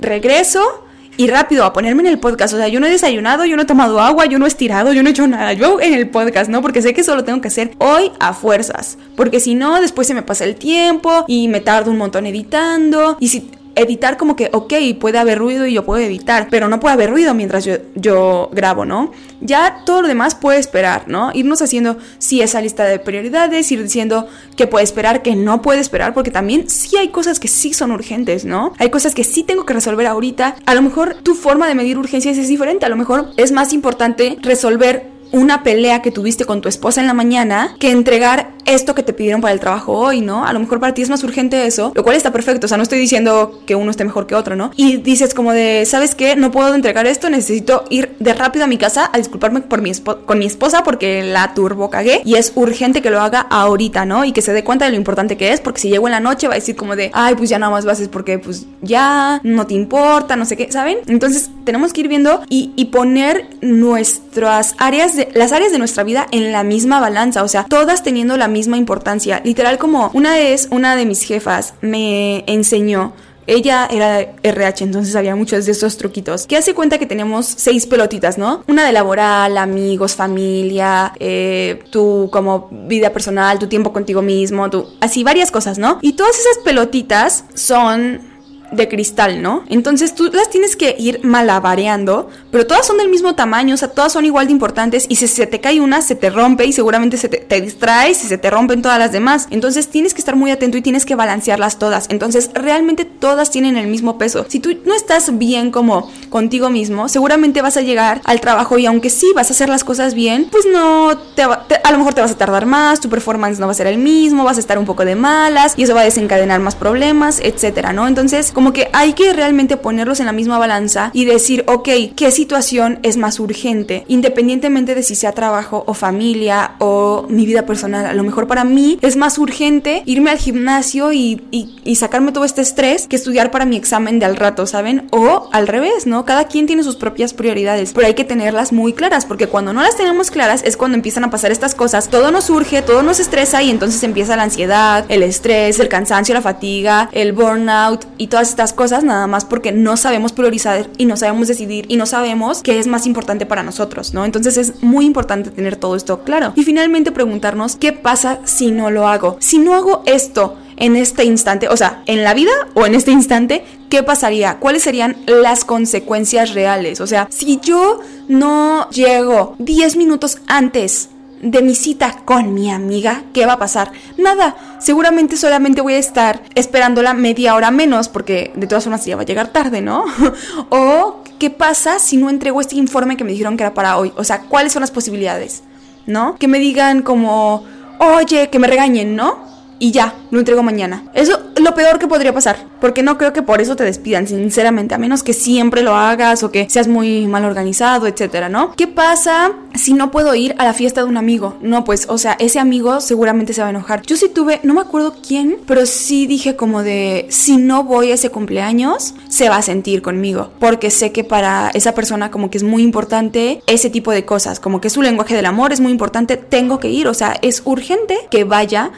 regreso y rápido a ponerme en el podcast. O sea, yo no he desayunado, yo no he tomado agua, yo no he estirado, yo no he hecho nada. Yo en el podcast, ¿no? Porque sé que eso lo tengo que hacer hoy a fuerzas. Porque si no, después se me pasa el tiempo y me tardo un montón editando. Y si editar como que, ok, puede haber ruido y yo puedo editar, pero no puede haber ruido mientras yo, yo grabo, ¿no? Ya todo lo demás puede esperar, ¿no? Irnos haciendo, sí, esa lista de prioridades, ir diciendo que puede esperar, que no puede esperar, porque también sí hay cosas que sí son urgentes, ¿no? Hay cosas que sí tengo que resolver ahorita. A lo mejor tu forma de medir urgencias es diferente, a lo mejor es más importante resolver una pelea que tuviste con tu esposa en la mañana que entregar esto que te pidieron para el trabajo hoy, ¿no? A lo mejor para ti es más urgente eso, lo cual está perfecto, o sea, no estoy diciendo que uno esté mejor que otro, ¿no? Y dices como de, ¿sabes qué? No puedo entregar esto, necesito ir de rápido a mi casa a disculparme por mi con mi esposa porque la turbo cagué y es urgente que lo haga ahorita, ¿no? Y que se dé cuenta de lo importante que es, porque si llego en la noche va a decir como de, ay, pues ya nada más vas es porque pues ya no te importa, no sé qué, ¿saben? Entonces tenemos que ir viendo y, y poner nuestras áreas, de, las áreas de nuestra vida en la misma balanza, o sea, todas teniendo la misma importancia. Literal como una vez una de mis jefas me enseñó ella era RH, entonces había muchos de esos truquitos. Que hace cuenta que tenemos seis pelotitas, ¿no? Una de laboral, amigos, familia, eh, tu como vida personal, tu tiempo contigo mismo, tu, así varias cosas, ¿no? Y todas esas pelotitas son de cristal, ¿no? Entonces tú las tienes que ir malabareando, pero todas son del mismo tamaño, o sea, todas son igual de importantes y si se te cae una, se te rompe y seguramente se te, distraes y se te rompen todas las demás. Entonces tienes que estar muy atento y tienes que balancearlas todas. Entonces realmente todas tienen el mismo peso. Si tú no estás bien como contigo mismo, seguramente vas a llegar al trabajo y aunque sí vas a hacer las cosas bien, pues no, te, a lo mejor te vas a tardar más, tu performance no va a ser el mismo, vas a estar un poco de malas y eso va a desencadenar más problemas, etcétera, ¿no? Entonces, como que hay que realmente ponerlos en la misma balanza y decir, ok, ¿qué situación es más urgente? Independientemente de si sea trabajo o familia o mi vida personal. A lo mejor para mí es más urgente irme al gimnasio y, y, sacarme todo este estrés que estudiar para mi examen de al rato, ¿saben? O al revés, ¿no? Cada quien tiene sus propias prioridades, pero hay que tenerlas muy claras porque cuando no las tenemos claras es cuando empiezan a pasar estas cosas. Todo nos surge, todo nos estresa y entonces empieza la ansiedad, el estrés, el cansancio, la fatiga, el burnout y todas estas cosas nada más porque no sabemos priorizar y no sabemos decidir y no sabemos qué es más importante para nosotros, ¿no? Entonces es muy importante tener todo esto claro. Y finalmente preguntarnos qué pasa si no lo hago. Si no hago esto en este instante, o sea, en la vida o en este instante, ¿qué pasaría? ¿Cuáles serían las consecuencias reales? O sea, si yo no llego 10 minutos antes de mi cita con mi amiga, ¿qué va a pasar? Nada, seguramente solamente voy a estar esperándola media hora menos porque de todas formas ya va a llegar tarde, ¿no? o ¿qué pasa si no entrego este informe que me dijeron que era para hoy? O sea, ¿cuáles son las posibilidades? ¿No? Que me digan como, oye, que me regañen, ¿no? Y ya, lo entrego mañana. Eso es lo peor que podría pasar, porque no creo que por eso te despidan, sinceramente, a menos que siempre lo hagas o que seas muy mal organizado, etcétera, ¿no? ¿Qué pasa si no puedo ir a la fiesta de un amigo? No, pues, o sea, ese amigo seguramente se va a enojar. Yo sí tuve, no me acuerdo quién, pero sí dije como de, si no voy a ese cumpleaños, se va a sentir conmigo, porque sé que para esa persona como que es muy importante ese tipo de cosas, como que su lenguaje del amor es muy importante, tengo que ir, o sea, es urgente que vaya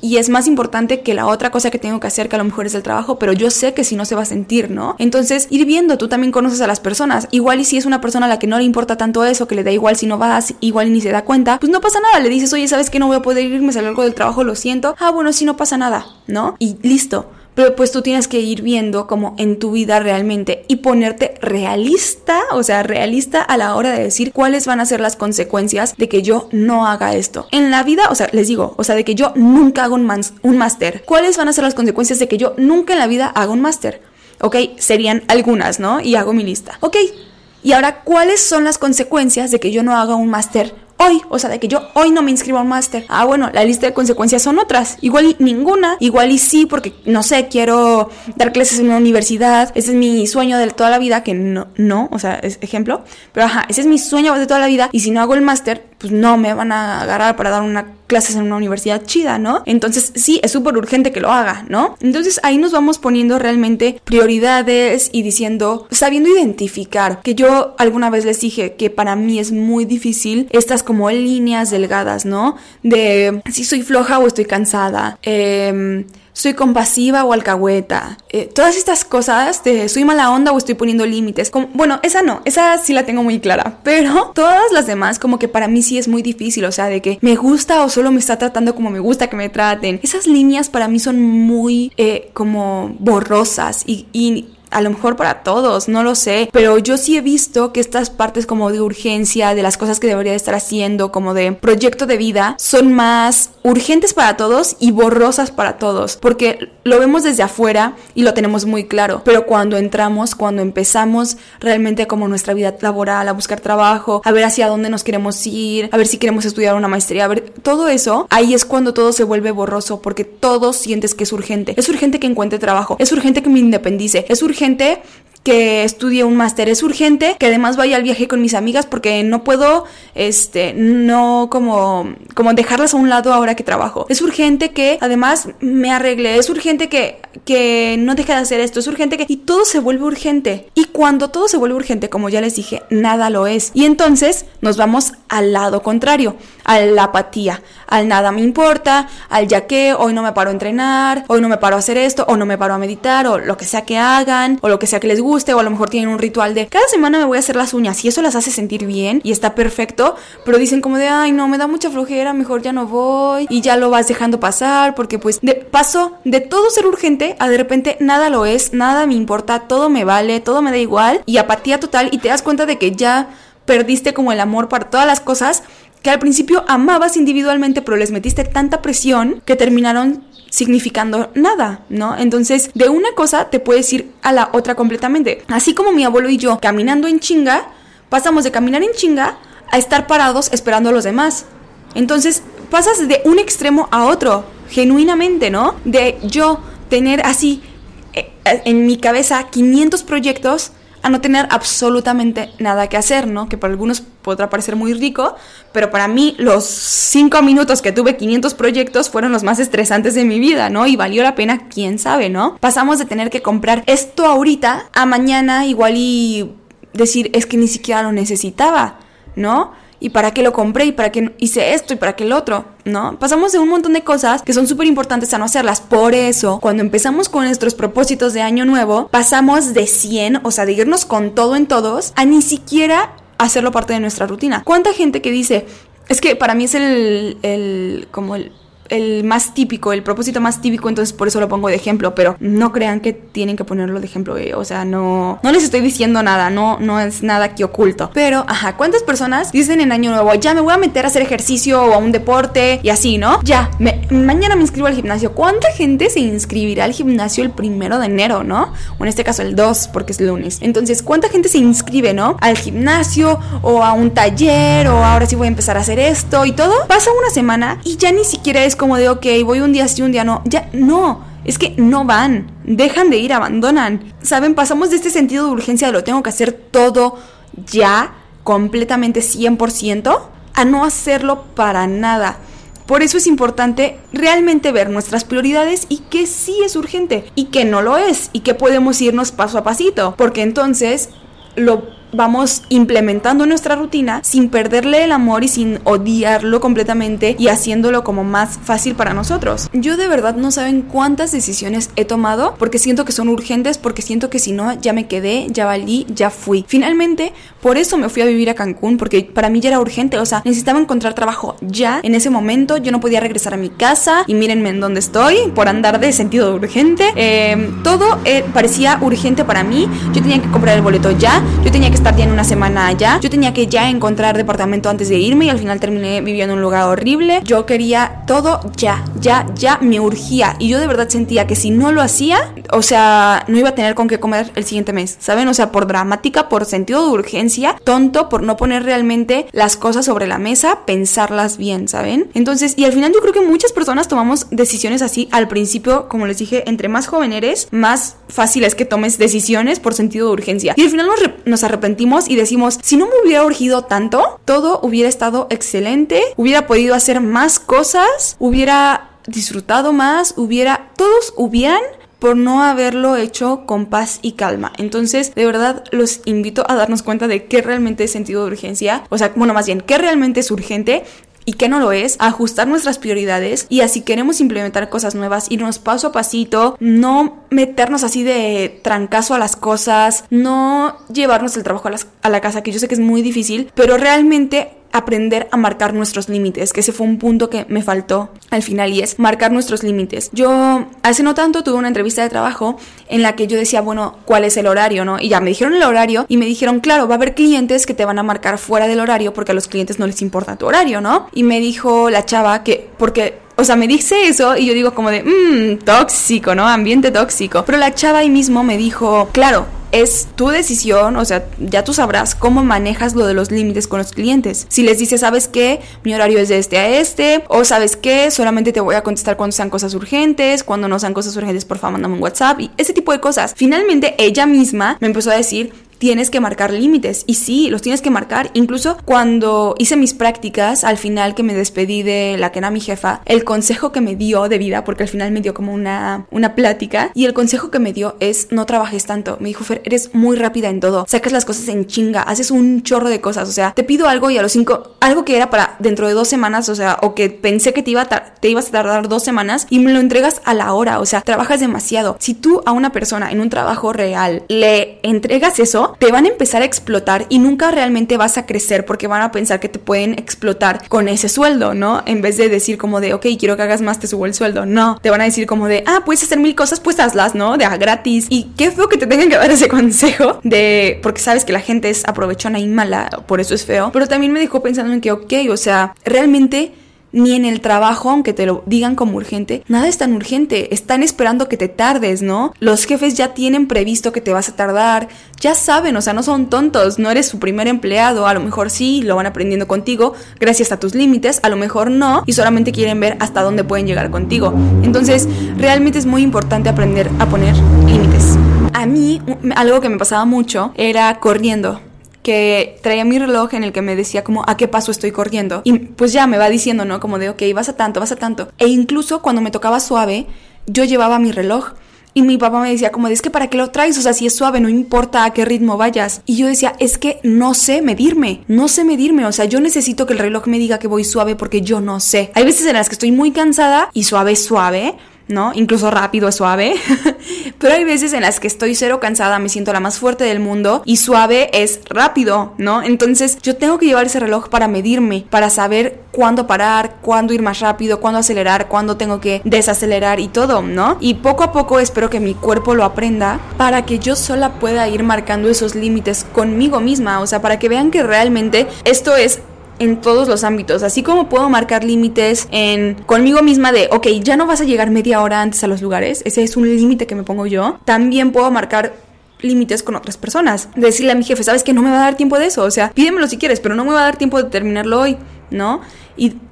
y es más importante que la otra cosa que tengo que hacer, que a lo mejor es el trabajo, pero yo sé que si no se va a sentir, ¿no? Entonces, ir viendo, tú también conoces a las personas, igual y si es una persona a la que no le importa tanto eso, que le da igual si no vas, igual ni se da cuenta, pues no pasa nada, le dices, oye, ¿sabes que no voy a poder irme, salió algo del trabajo, lo siento, ah, bueno, sí, no pasa nada, ¿no? Y listo pero pues tú tienes que ir viendo como en tu vida realmente y ponerte realista, o sea, realista a la hora de decir cuáles van a ser las consecuencias de que yo no haga esto. En la vida, o sea, les digo, o sea, de que yo nunca hago un, un máster. ¿Cuáles van a ser las consecuencias de que yo nunca en la vida haga un máster? Ok, serían algunas, ¿no? Y hago mi lista. Ok, y ahora, ¿cuáles son las consecuencias de que yo no haga un máster hoy, o sea, de que yo hoy no me inscribo a un máster. Ah, bueno, la lista de consecuencias son otras. Igual ninguna, igual y sí, porque no sé, quiero dar clases en una universidad. Ese es mi sueño de toda la vida, que no, no, o sea, es ejemplo. Pero ajá, ese es mi sueño de toda la vida. Y si no hago el máster, pues no me van a agarrar para dar una clases en una universidad chida, ¿no? Entonces sí, es súper urgente que lo haga, ¿no? Entonces ahí nos vamos poniendo realmente prioridades y diciendo, sabiendo identificar, que yo alguna vez les dije que para mí es muy difícil estas como líneas delgadas, ¿no? De si soy floja o estoy cansada. Eh, soy compasiva o alcahueta. Eh, todas estas cosas de soy mala onda o estoy poniendo límites. bueno, esa no, esa sí la tengo muy clara. Pero todas las demás como que para mí sí es muy difícil. O sea, de que me gusta o solo me está tratando como me gusta que me traten. Esas líneas para mí son muy eh, como borrosas y a lo mejor para todos, no lo sé, pero yo sí he visto que estas partes como de urgencia, de las cosas que debería estar haciendo, como de proyecto de vida, son más urgentes para todos y borrosas para todos, porque lo vemos desde afuera y lo tenemos muy claro, pero cuando entramos, cuando empezamos realmente como nuestra vida laboral, a buscar trabajo, a ver hacia dónde nos queremos ir, a ver si queremos estudiar una maestría, a ver todo eso, ahí es cuando todo se vuelve borroso, porque todo sientes que es urgente. Es urgente que encuentre trabajo, es urgente que me independice, es urgente que estudie un máster es urgente, que además vaya al viaje con mis amigas porque no puedo, este, no como, como dejarlas a un lado ahora que trabajo. Es urgente que además me arregle, es urgente que, que no deje de hacer esto, es urgente que... Y todo se vuelve urgente. Y cuando todo se vuelve urgente, como ya les dije, nada lo es. Y entonces nos vamos al lado contrario, a la apatía, al nada me importa, al ya que hoy no me paro a entrenar, hoy no me paro a hacer esto, o no me paro a meditar, o lo que sea que hagan, o lo que sea que les guste o a lo mejor tienen un ritual de cada semana me voy a hacer las uñas y eso las hace sentir bien y está perfecto, pero dicen como de, ay no, me da mucha flojera, mejor ya no voy y ya lo vas dejando pasar porque pues de paso de todo ser urgente a de repente nada lo es, nada me importa, todo me vale, todo me da igual y apatía total y te das cuenta de que ya perdiste como el amor para todas las cosas que al principio amabas individualmente, pero les metiste tanta presión que terminaron significando nada, ¿no? Entonces, de una cosa te puedes ir a la otra completamente. Así como mi abuelo y yo caminando en chinga, pasamos de caminar en chinga a estar parados esperando a los demás. Entonces, pasas de un extremo a otro, genuinamente, ¿no? De yo tener así eh, en mi cabeza 500 proyectos a no tener absolutamente nada que hacer, ¿no? Que para algunos podrá parecer muy rico, pero para mí los cinco minutos que tuve 500 proyectos fueron los más estresantes de mi vida, ¿no? Y valió la pena, quién sabe, ¿no? Pasamos de tener que comprar esto ahorita a mañana igual y decir, es que ni siquiera lo necesitaba, ¿no? Y para qué lo compré y para qué hice esto y para qué el otro, ¿no? Pasamos de un montón de cosas que son súper importantes a no hacerlas. Por eso, cuando empezamos con nuestros propósitos de año nuevo, pasamos de 100, o sea, de irnos con todo en todos, a ni siquiera hacerlo parte de nuestra rutina. ¿Cuánta gente que dice, es que para mí es el, el como el el más típico, el propósito más típico, entonces por eso lo pongo de ejemplo, pero no crean que tienen que ponerlo de ejemplo, eh, o sea, no, no les estoy diciendo nada, no, no es nada aquí oculto. Pero, ajá, ¿cuántas personas dicen en Año Nuevo, ya me voy a meter a hacer ejercicio o a un deporte y así, ¿no? Ya, mañana me inscribo al gimnasio. ¿Cuánta gente se inscribirá al gimnasio el primero de enero, ¿no? O en este caso el 2, porque es lunes. Entonces, ¿cuánta gente se inscribe, ¿no? Al gimnasio o a un taller o ahora sí voy a empezar a hacer esto y todo. Pasa una semana y ya ni siquiera es como de, ok, voy un día sí, un día no. Ya, no. Es que no van, dejan de ir, abandonan. ¿Saben? Pasamos de este sentido de urgencia de lo tengo que hacer todo ya, completamente 100%, a no hacerlo para nada. Por eso es importante realmente ver nuestras prioridades y que sí es urgente y que no lo es y que podemos irnos paso a pasito, porque entonces lo vamos implementando nuestra rutina sin perderle el amor y sin odiarlo completamente y haciéndolo como más fácil para nosotros. Yo de verdad no saben cuántas decisiones he tomado porque siento que son urgentes, porque siento que si no ya me quedé, ya valí, ya fui. Finalmente, por eso me fui a vivir a Cancún porque para mí ya era urgente, o sea, necesitaba encontrar trabajo ya en ese momento, yo no podía regresar a mi casa y mírenme en dónde estoy por andar de sentido urgente. Eh, todo eh, parecía urgente para mí, yo tenía que comprar el boleto ya, yo tenía que estar ya en una semana allá. Yo tenía que ya encontrar departamento antes de irme y al final terminé viviendo en un lugar horrible. Yo quería todo ya, ya, ya me urgía y yo de verdad sentía que si no lo hacía, o sea, no iba a tener con qué comer el siguiente mes, ¿saben? O sea, por dramática, por sentido de urgencia, tonto, por no poner realmente las cosas sobre la mesa, pensarlas bien, ¿saben? Entonces, y al final yo creo que muchas personas tomamos decisiones así al principio, como les dije, entre más joven eres, más fácil es que tomes decisiones por sentido de urgencia. Y al final nos, nos arrepentimos y decimos, si no me hubiera urgido tanto, todo hubiera estado excelente, hubiera podido hacer más cosas, hubiera disfrutado más, hubiera, todos hubieran por no haberlo hecho con paz y calma. Entonces, de verdad, los invito a darnos cuenta de qué realmente es sentido de urgencia, o sea, bueno, más bien, qué realmente es urgente y qué no lo es, ajustar nuestras prioridades y así queremos implementar cosas nuevas, irnos paso a pasito, no meternos así de trancazo a las cosas, no llevarnos el trabajo a, a la casa, que yo sé que es muy difícil, pero realmente aprender a marcar nuestros límites, que ese fue un punto que me faltó al final y es marcar nuestros límites. Yo hace no tanto tuve una entrevista de trabajo en la que yo decía, bueno, ¿cuál es el horario, no? Y ya me dijeron el horario y me dijeron, claro, va a haber clientes que te van a marcar fuera del horario porque a los clientes no les importa tu horario, ¿no? Y me dijo la chava que porque o sea, me dice eso y yo digo como de, mmm, tóxico, ¿no? Ambiente tóxico. Pero la chava ahí mismo me dijo, claro, es tu decisión, o sea, ya tú sabrás cómo manejas lo de los límites con los clientes. Si les dices, ¿sabes qué? Mi horario es de este a este, o ¿sabes qué? Solamente te voy a contestar cuando sean cosas urgentes, cuando no sean cosas urgentes, por favor, mándame un WhatsApp y ese tipo de cosas. Finalmente, ella misma me empezó a decir, tienes que marcar límites. Y sí, los tienes que marcar. Incluso cuando hice mis prácticas, al final que me despedí de la que era mi jefa, el consejo que me dio de vida, porque al final me dio como una, una plática, y el consejo que me dio es no trabajes tanto. Me dijo, Fer, eres muy rápida en todo. Sacas las cosas en chinga, haces un chorro de cosas. O sea, te pido algo y a los cinco, algo que era para dentro de dos semanas, o sea, o que pensé que te, iba te ibas a tardar dos semanas y me lo entregas a la hora. O sea, trabajas demasiado. Si tú a una persona en un trabajo real le entregas eso, te van a empezar a explotar y nunca realmente vas a crecer porque van a pensar que te pueden explotar con ese sueldo, ¿no? En vez de decir como de, ok, quiero que hagas más, te subo el sueldo. No, te van a decir como de, ah, puedes hacer mil cosas, pues hazlas, ¿no? De gratis. Y qué feo que te tengan que dar ese consejo de, porque sabes que la gente es aprovechona y mala, por eso es feo. Pero también me dejó pensando en que, ok, o sea, realmente ni en el trabajo, aunque te lo digan como urgente, nada es tan urgente. Están esperando que te tardes, ¿no? Los jefes ya tienen previsto que te vas a tardar, ya saben, o sea, no son tontos, no eres su primer empleado, a lo mejor sí, lo van aprendiendo contigo gracias a tus límites, a lo mejor no, y solamente quieren ver hasta dónde pueden llegar contigo. Entonces, realmente es muy importante aprender a poner límites. A mí, algo que me pasaba mucho era corriendo que traía mi reloj en el que me decía como a qué paso estoy corriendo. Y pues ya me va diciendo, ¿no? Como de, ok, vas a tanto, vas a tanto. E incluso cuando me tocaba suave, yo llevaba mi reloj. Y mi papá me decía como, es que para qué lo traes, o sea, si es suave, no importa a qué ritmo vayas. Y yo decía, es que no sé medirme, no sé medirme, o sea, yo necesito que el reloj me diga que voy suave porque yo no sé. Hay veces en las que estoy muy cansada y suave, suave, ¿no? Incluso rápido, suave. Pero hay veces en las que estoy cero cansada, me siento la más fuerte del mundo y suave es rápido, ¿no? Entonces yo tengo que llevar ese reloj para medirme, para saber cuándo parar, cuándo ir más rápido, cuándo acelerar, cuándo tengo que desacelerar y todo, ¿no? Y poco a poco espero que mi cuerpo lo aprenda para que yo sola pueda ir marcando esos límites conmigo misma, o sea, para que vean que realmente esto es en todos los ámbitos, así como puedo marcar límites en conmigo misma de, ok, ya no vas a llegar media hora antes a los lugares, ese es un límite que me pongo yo, también puedo marcar límites con otras personas. Decirle a mi jefe, sabes que no me va a dar tiempo de eso, o sea, pídemelo si quieres, pero no me va a dar tiempo de terminarlo hoy, ¿no?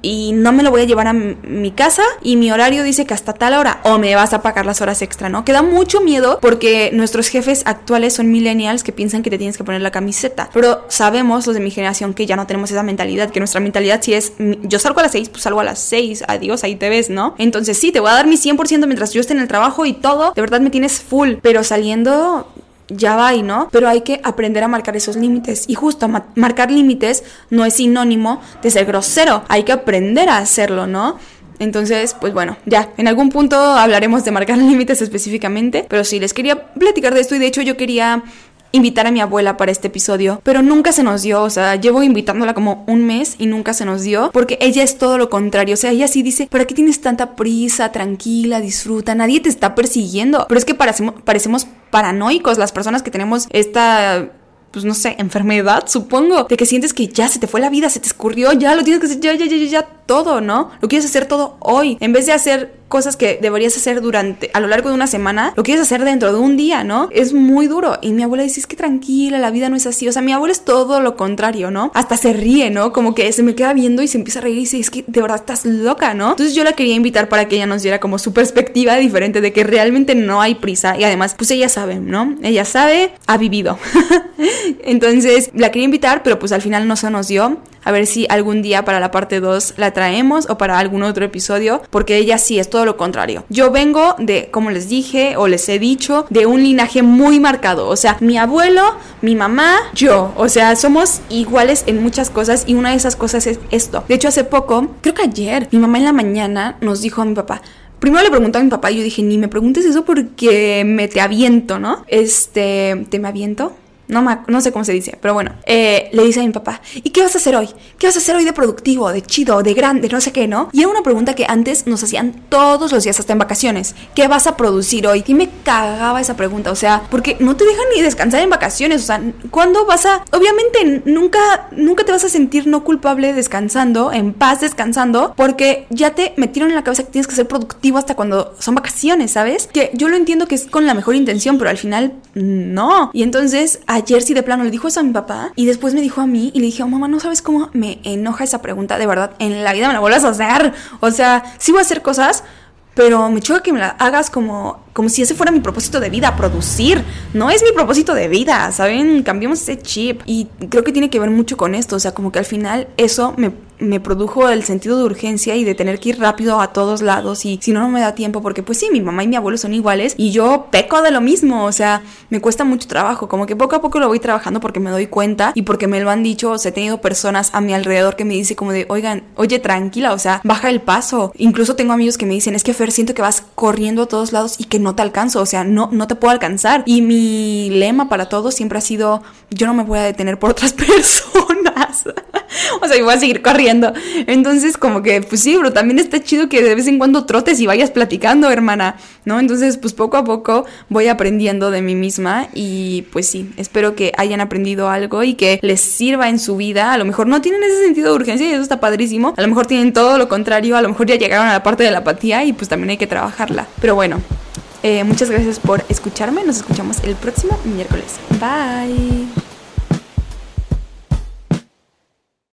y, no me lo voy a llevar a mi casa y mi horario dice que hasta tal hora o me vas a pagar las horas extra, ¿no? Que da mucho miedo porque nuestros jefes actuales son millennials que piensan que te tienes que poner la camiseta, pero sabemos los de mi generación que ya no tenemos esa mentalidad, que nuestra mentalidad si es yo salgo a las 6, pues salgo a las 6, adiós, ahí te ves, ¿no? Entonces sí, te voy a dar mi 100% mientras yo esté en el trabajo y todo, de verdad me tienes full, pero saliendo ya va y no, pero hay que aprender a marcar esos límites. Y justo marcar límites no es sinónimo de ser grosero, hay que aprender a hacerlo, ¿no? Entonces, pues bueno, ya, en algún punto hablaremos de marcar límites específicamente, pero sí, les quería platicar de esto y de hecho yo quería invitar a mi abuela para este episodio, pero nunca se nos dio, o sea, llevo invitándola como un mes y nunca se nos dio, porque ella es todo lo contrario, o sea, ella sí dice, ¿para qué tienes tanta prisa? Tranquila, disfruta, nadie te está persiguiendo, pero es que parecemos, parecemos paranoicos las personas que tenemos esta pues no sé, enfermedad, supongo, de que sientes que ya se te fue la vida, se te escurrió, ya lo tienes que hacer, ya, ya, ya, ya, todo, ¿no? Lo quieres hacer todo hoy, en vez de hacer cosas que deberías hacer durante, a lo largo de una semana, lo quieres hacer dentro de un día, ¿no? Es muy duro. Y mi abuela dice, es que tranquila, la vida no es así. O sea, mi abuela es todo lo contrario, ¿no? Hasta se ríe, ¿no? Como que se me queda viendo y se empieza a reír y dice, es que de verdad estás loca, ¿no? Entonces yo la quería invitar para que ella nos diera como su perspectiva diferente de que realmente no hay prisa. Y además, pues ella sabe, ¿no? Ella sabe, ha vivido. Entonces la quería invitar, pero pues al final no se nos dio. A ver si algún día para la parte 2 la traemos o para algún otro episodio, porque ella sí es todo lo contrario. Yo vengo de, como les dije o les he dicho, de un linaje muy marcado. O sea, mi abuelo, mi mamá, yo. O sea, somos iguales en muchas cosas y una de esas cosas es esto. De hecho, hace poco, creo que ayer, mi mamá en la mañana nos dijo a mi papá, Primero le preguntó a mi papá y yo dije, ni me preguntes eso porque me te aviento, ¿no? Este, ¿te me aviento? No, no sé cómo se dice, pero bueno, eh, le dice a mi papá, ¿y qué vas a hacer hoy? ¿Qué vas a hacer hoy de productivo, de chido, de grande, no sé qué, no? Y era una pregunta que antes nos hacían todos los días, hasta en vacaciones. ¿Qué vas a producir hoy? Y me cagaba esa pregunta, o sea, porque no te dejan ni descansar en vacaciones, o sea, ¿cuándo vas a...? Obviamente nunca, nunca te vas a sentir no culpable descansando, en paz descansando, porque ya te metieron en la cabeza que tienes que ser productivo hasta cuando son vacaciones, ¿sabes? Que yo lo entiendo que es con la mejor intención, pero al final no. Y entonces ayer sí de plano le dijo eso a mi papá y después me dijo a mí y le dije, oh, mamá, no sabes cómo me enoja esa pregunta, de verdad, en la vida me la vuelvas a hacer. O sea, sí voy a hacer cosas, pero me choca que me la hagas como como si ese fuera mi propósito de vida, producir. No es mi propósito de vida, ¿saben? Cambiamos ese chip. Y creo que tiene que ver mucho con esto. O sea, como que al final eso me, me produjo el sentido de urgencia y de tener que ir rápido a todos lados. Y si no, no me da tiempo. Porque pues sí, mi mamá y mi abuelo son iguales. Y yo peco de lo mismo. O sea, me cuesta mucho trabajo. Como que poco a poco lo voy trabajando porque me doy cuenta y porque me lo han dicho. O sea, he tenido personas a mi alrededor que me dicen como de, oigan, oye, tranquila, o sea, baja el paso. Incluso tengo amigos que me dicen, es que Fer, siento que vas corriendo a todos lados y que no te alcanzo, o sea, no, no te puedo alcanzar. Y mi lema para todos siempre ha sido, yo no me voy a detener por otras personas. o sea, y voy a seguir Entonces, como que, pues sí, pero también está chido que de vez en cuando trotes y vayas platicando, hermana, ¿no? Entonces, pues poco a poco voy aprendiendo de mí misma y pues sí, espero que hayan aprendido algo y que les sirva en su vida. A lo mejor no tienen ese sentido de urgencia y eso está padrísimo. A lo mejor tienen todo lo contrario, a lo mejor ya llegaron a la parte de la apatía y pues también hay que trabajarla. Pero bueno, eh, muchas gracias por escucharme. Nos escuchamos el próximo miércoles. Bye.